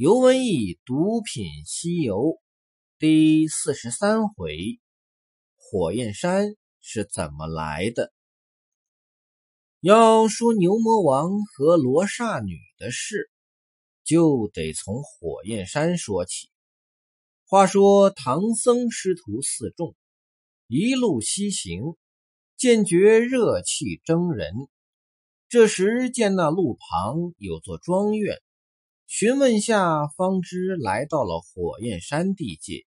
尤文义独品西游第四十三回：火焰山是怎么来的？要说牛魔王和罗刹女的事，就得从火焰山说起。话说唐僧师徒四众一路西行，见觉热气蒸人。这时见那路旁有座庄院。询问下，方知来到了火焰山地界。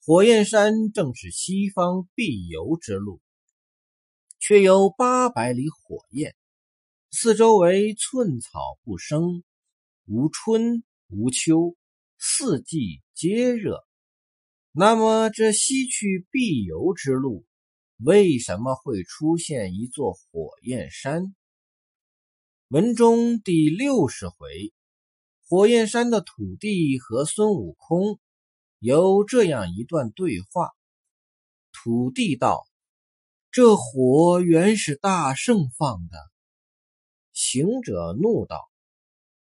火焰山正是西方必游之路，却有八百里火焰，四周围寸草不生，无春无秋，四季皆热。那么这西去必游之路，为什么会出现一座火焰山？文中第六十回。火焰山的土地和孙悟空有这样一段对话：土地道：“这火原是大圣放的。”行者怒道：“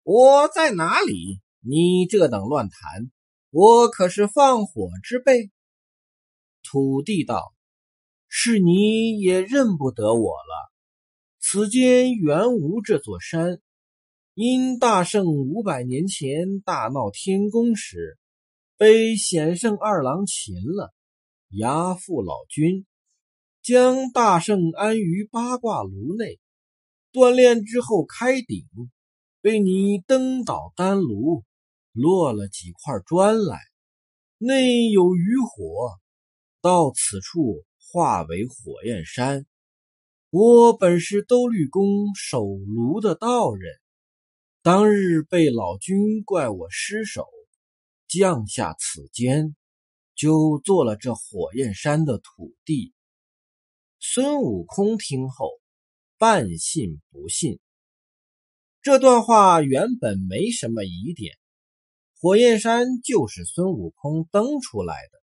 我在哪里？你这等乱谈！我可是放火之辈。”土地道：“是你也认不得我了。此间原无这座山。”因大圣五百年前大闹天宫时，被显圣二郎擒了，押赴老君，将大圣安于八卦炉内，锻炼之后开鼎，被你登倒丹炉，落了几块砖来，内有余火，到此处化为火焰山。我本是兜率宫守炉的道人。当日被老君怪我失手，降下此间，就做了这火焰山的土地。孙悟空听后，半信不信。这段话原本没什么疑点，火焰山就是孙悟空登出来的。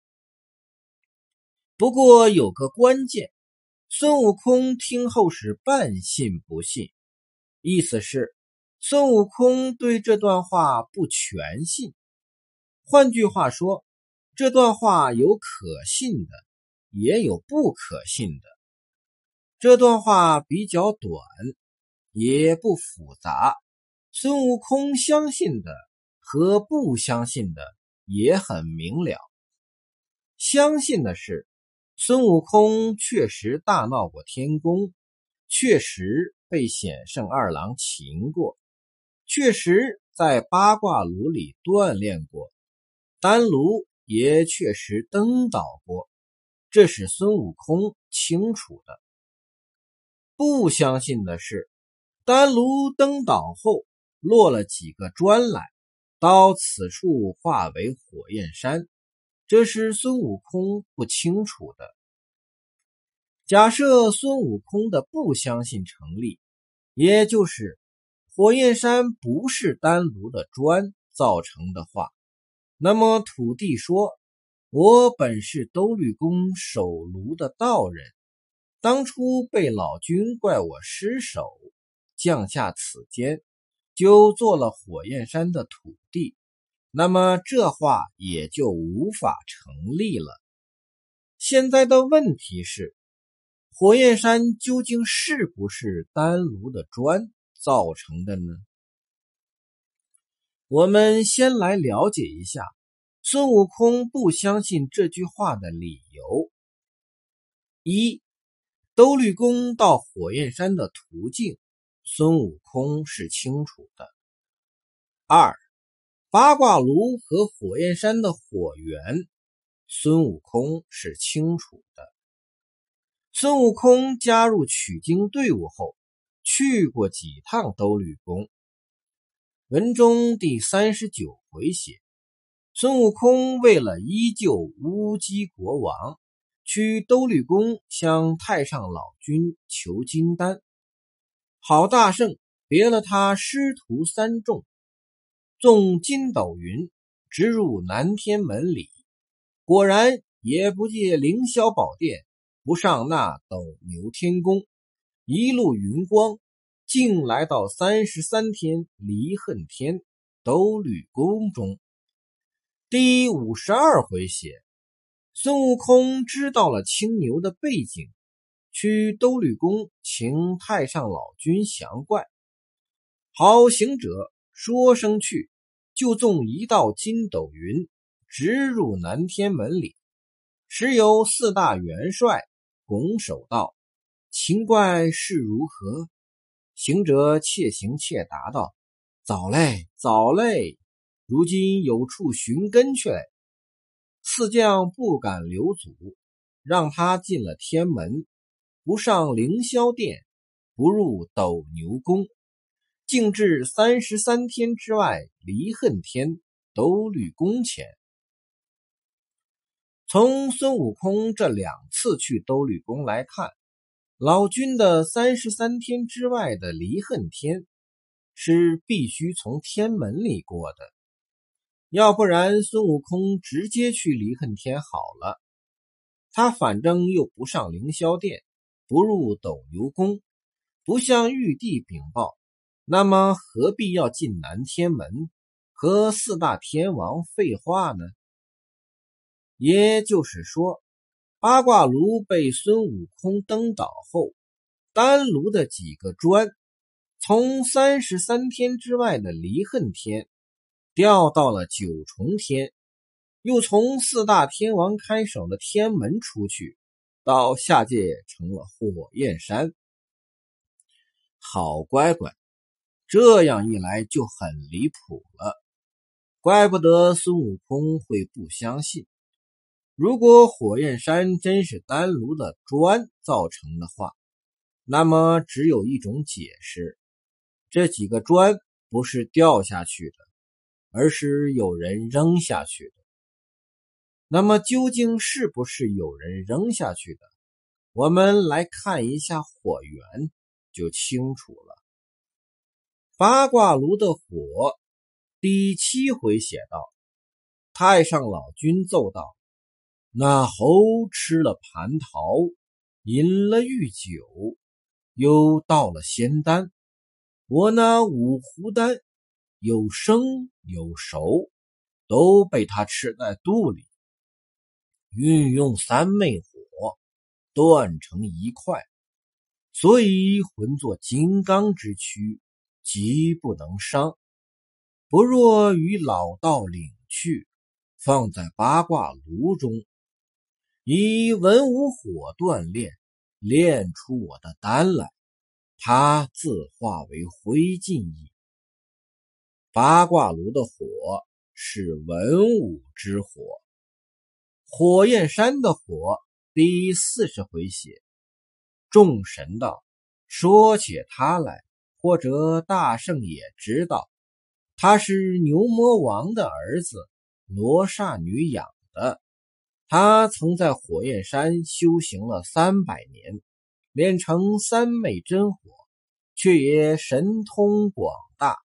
不过有个关键，孙悟空听后是半信不信，意思是。孙悟空对这段话不全信，换句话说，这段话有可信的，也有不可信的。这段话比较短，也不复杂。孙悟空相信的和不相信的也很明了。相信的是，孙悟空确实大闹过天宫，确实被显圣二郎擒过。确实在八卦炉里锻炼过，丹炉也确实登岛过，这是孙悟空清楚的。不相信的是，丹炉登岛后落了几个砖来，到此处化为火焰山，这是孙悟空不清楚的。假设孙悟空的不相信成立，也就是。火焰山不是丹炉的砖造成的话，那么土地说：“我本是兜率宫守炉的道人，当初被老君怪我失手，降下此间，就做了火焰山的土地。那么这话也就无法成立了。现在的问题是，火焰山究竟是不是丹炉的砖？”造成的呢？我们先来了解一下孙悟空不相信这句话的理由。一，兜率宫到火焰山的途径，孙悟空是清楚的。二，八卦炉和火焰山的火源，孙悟空是清楚的。孙悟空加入取经队伍后。去过几趟兜率宫。文中第三十九回写，孙悟空为了依救乌鸡国王，去兜率宫向太上老君求金丹。好大圣别了他师徒三众，纵筋斗云直入南天门里，果然也不借凌霄宝殿，不上那斗牛天宫。一路云光，竟来到三十三天离恨天，兜率宫中。第五十二回写，孙悟空知道了青牛的背景，去兜率宫请太上老君降怪。好行者说声去，就纵一道筋斗云，直入南天门里。时有四大元帅拱手道：“情怪是如何？”行者且行且答道：“早嘞，早嘞。”如今有处寻根去嘞，四将不敢留阻，让他进了天门，不上凌霄殿，不入斗牛宫，径至三十三天之外离恨天斗率宫前。从孙悟空这两次去斗率宫来看，老君的三十三天之外的离恨天，是必须从天门里过的。要不然，孙悟空直接去离恨天好了。他反正又不上凌霄殿，不入斗牛宫，不向玉帝禀报，那么何必要进南天门和四大天王废话呢？也就是说，八卦炉被孙悟空登岛后，丹炉的几个砖从三十三天之外的离恨天。掉到了九重天，又从四大天王看守的天门出去，到下界成了火焰山。好乖乖，这样一来就很离谱了。怪不得孙悟空会不相信。如果火焰山真是丹炉的砖造成的话，那么只有一种解释：这几个砖不是掉下去的。而是有人扔下去的。那么究竟是不是有人扔下去的？我们来看一下火源，就清楚了。八卦炉的火，第七回写道：太上老君奏道：“那猴吃了蟠桃，饮了玉酒，又到了仙丹。我那五湖丹。”有生有熟，都被他吃在肚里。运用三昧火，断成一块，所以浑作金刚之躯，极不能伤。不若与老道领去，放在八卦炉中，以文武火锻炼，炼出我的丹来，他自化为灰烬矣。八卦炉的火是文武之火，火焰山的火第四十回写，众神道：“说起他来，或者大圣也知道，他是牛魔王的儿子，罗刹女养的。他曾在火焰山修行了三百年，炼成三昧真火，却也神通广大。”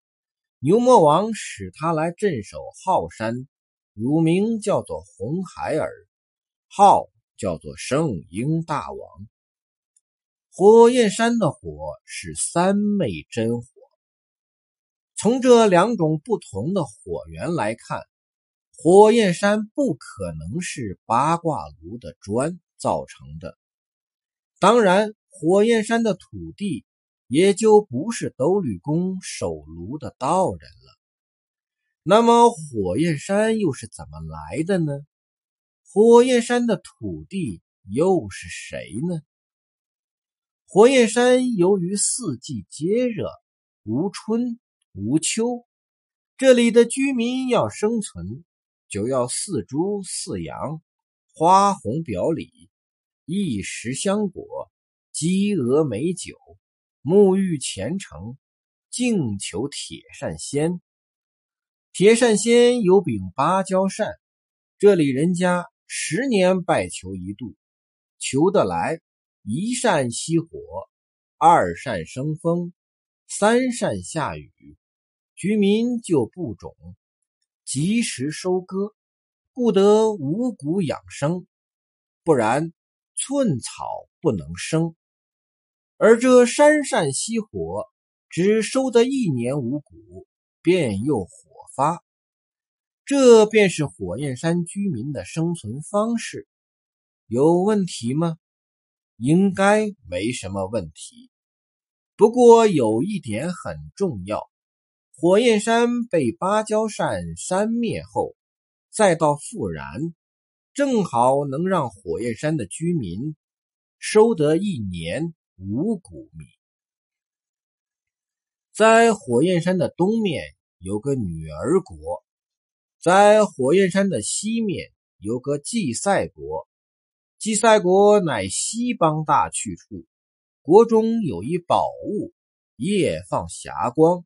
牛魔王使他来镇守昊山，乳名叫做红孩儿，号叫做圣婴大王。火焰山的火是三昧真火。从这两种不同的火源来看，火焰山不可能是八卦炉的砖造成的。当然，火焰山的土地。也就不是兜率宫守炉的道人了。那么火焰山又是怎么来的呢？火焰山的土地又是谁呢？火焰山由于四季皆热，无春无秋，这里的居民要生存，就要四猪四羊，花红表里，一时香果，鸡鹅美酒。沐浴虔诚，敬求铁扇仙。铁扇仙有柄芭蕉扇，这里人家十年拜求一度，求得来一扇熄火，二扇生风，三扇下雨，居民就不种，及时收割，故得五谷养生，不然寸草不能生。而这山扇熄火，只收得一年五谷，便又火发。这便是火焰山居民的生存方式，有问题吗？应该没什么问题。不过有一点很重要：火焰山被芭蕉扇扇灭后，再到复燃，正好能让火焰山的居民收得一年五谷米。在火焰山的东面有个女儿国。在火焰山的西面有个祭赛国，祭赛国乃西邦大去处，国中有一宝物，夜放霞光，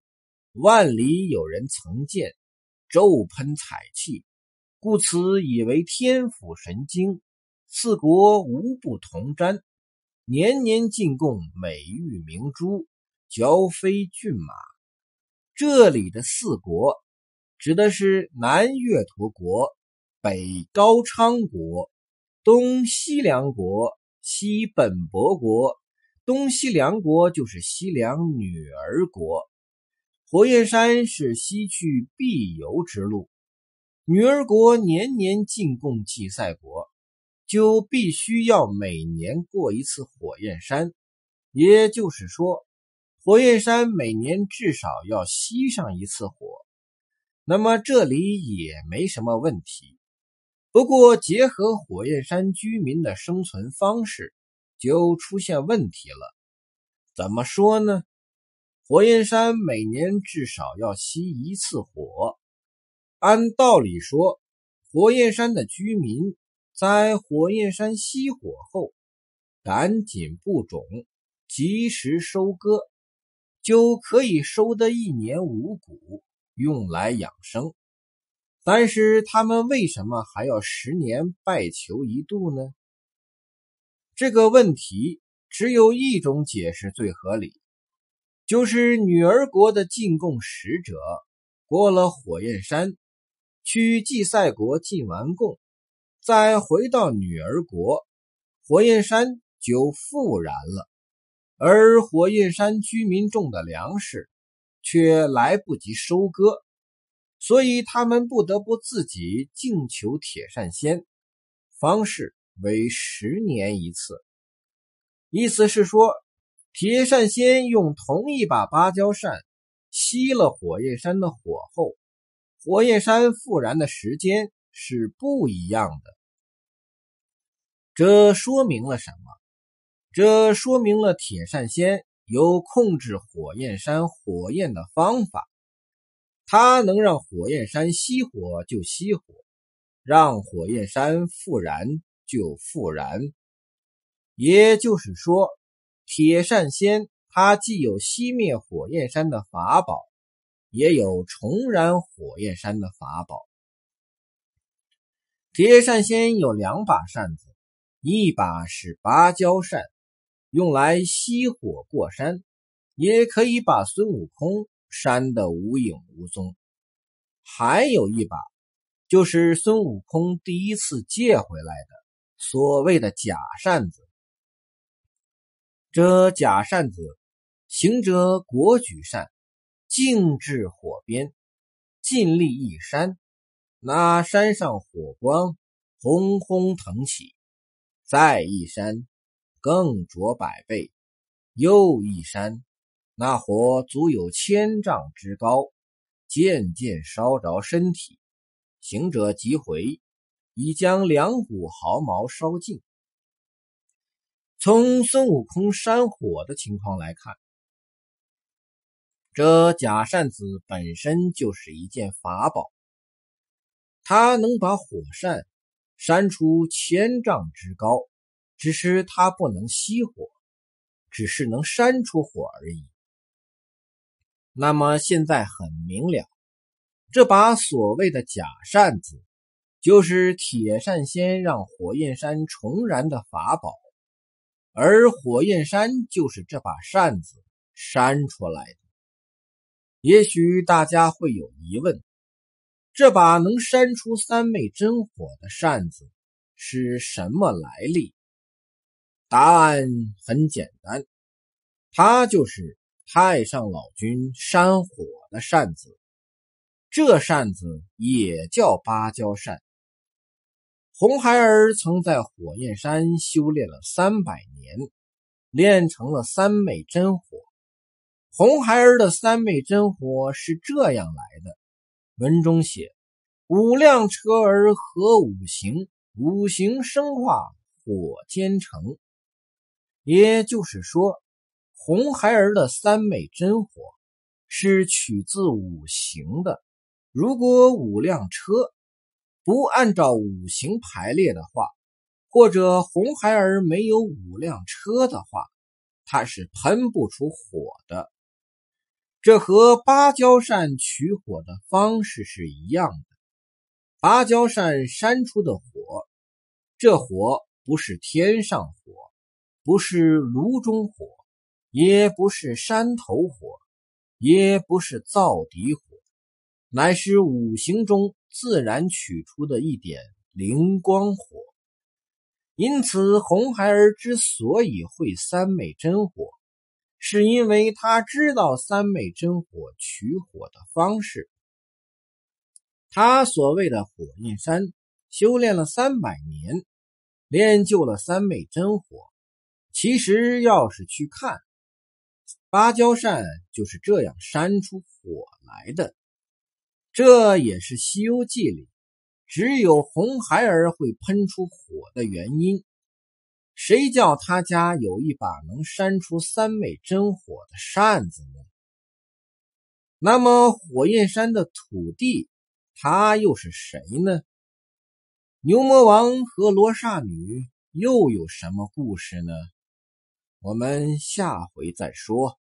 万里有人曾见，骤喷彩气，故此以为天府神经。四国无不同瞻，年年进贡美玉明珠，交飞骏马。这里的四国。指的是南岳陀国、北高昌国、东西凉国、西本博国。东西凉国就是西凉女儿国。火焰山是西去必游之路。女儿国年年进贡祭赛国，就必须要每年过一次火焰山。也就是说，火焰山每年至少要吸上一次火。那么这里也没什么问题，不过结合火焰山居民的生存方式，就出现问题了。怎么说呢？火焰山每年至少要熄一次火，按道理说，火焰山的居民在火焰山熄火后，赶紧布种，及时收割，就可以收得一年五谷。用来养生，但是他们为什么还要十年拜求一度呢？这个问题只有一种解释最合理，就是女儿国的进贡使者过了火焰山，去祭赛国进完贡，再回到女儿国，火焰山就复燃了，而火焰山居民种的粮食。却来不及收割，所以他们不得不自己敬求铁扇仙，方式为十年一次。意思是说，铁扇仙用同一把芭蕉扇熄了火焰山的火后，火焰山复燃的时间是不一样的。这说明了什么？这说明了铁扇仙。有控制火焰山火焰的方法，它能让火焰山熄火就熄火，让火焰山复燃就复燃。也就是说，铁扇仙它既有熄灭火焰山的法宝，也有重燃火焰山的法宝。铁扇仙有两把扇子，一把是芭蕉扇。用来熄火过山，也可以把孙悟空扇得无影无踪。还有一把，就是孙悟空第一次借回来的所谓的假扇子。这假扇子行者果举扇，径至火边，尽力一扇，那山上火光轰轰腾起，再一扇。更着百倍，又一山，那火足有千丈之高，渐渐烧着身体。行者急回，已将两股毫毛烧尽。从孙悟空扇火的情况来看，这假扇子本身就是一件法宝，它能把火扇扇出千丈之高。只是它不能熄火，只是能扇出火而已。那么现在很明了，这把所谓的假扇子，就是铁扇仙让火焰山重燃的法宝，而火焰山就是这把扇子扇出来的。也许大家会有疑问：这把能扇出三昧真火的扇子是什么来历？答案很简单，它就是太上老君扇火的扇子。这扇子也叫芭蕉扇。红孩儿曾在火焰山修炼了三百年，练成了三昧真火。红孩儿的三昧真火是这样来的：文中写，五辆车儿合五行，五行生化火兼成。也就是说，红孩儿的三昧真火是取自五行的。如果五辆车。不按照五行排列的话，或者红孩儿没有五辆车的话，他是喷不出火的。这和芭蕉扇取火的方式是一样的。芭蕉扇扇出的火，这火不是天上火，不是炉中火，也不是山头火，也不是灶底火，乃是五行中。自然取出的一点灵光火，因此红孩儿之所以会三昧真火，是因为他知道三昧真火取火的方式。他所谓的火焰山修炼了三百年，练就了三昧真火。其实要是去看，芭蕉扇就是这样扇出火来的。这也是《西游记》里只有红孩儿会喷出火的原因。谁叫他家有一把能扇出三昧真火的扇子呢？那么火焰山的土地，他又是谁呢？牛魔王和罗刹女又有什么故事呢？我们下回再说。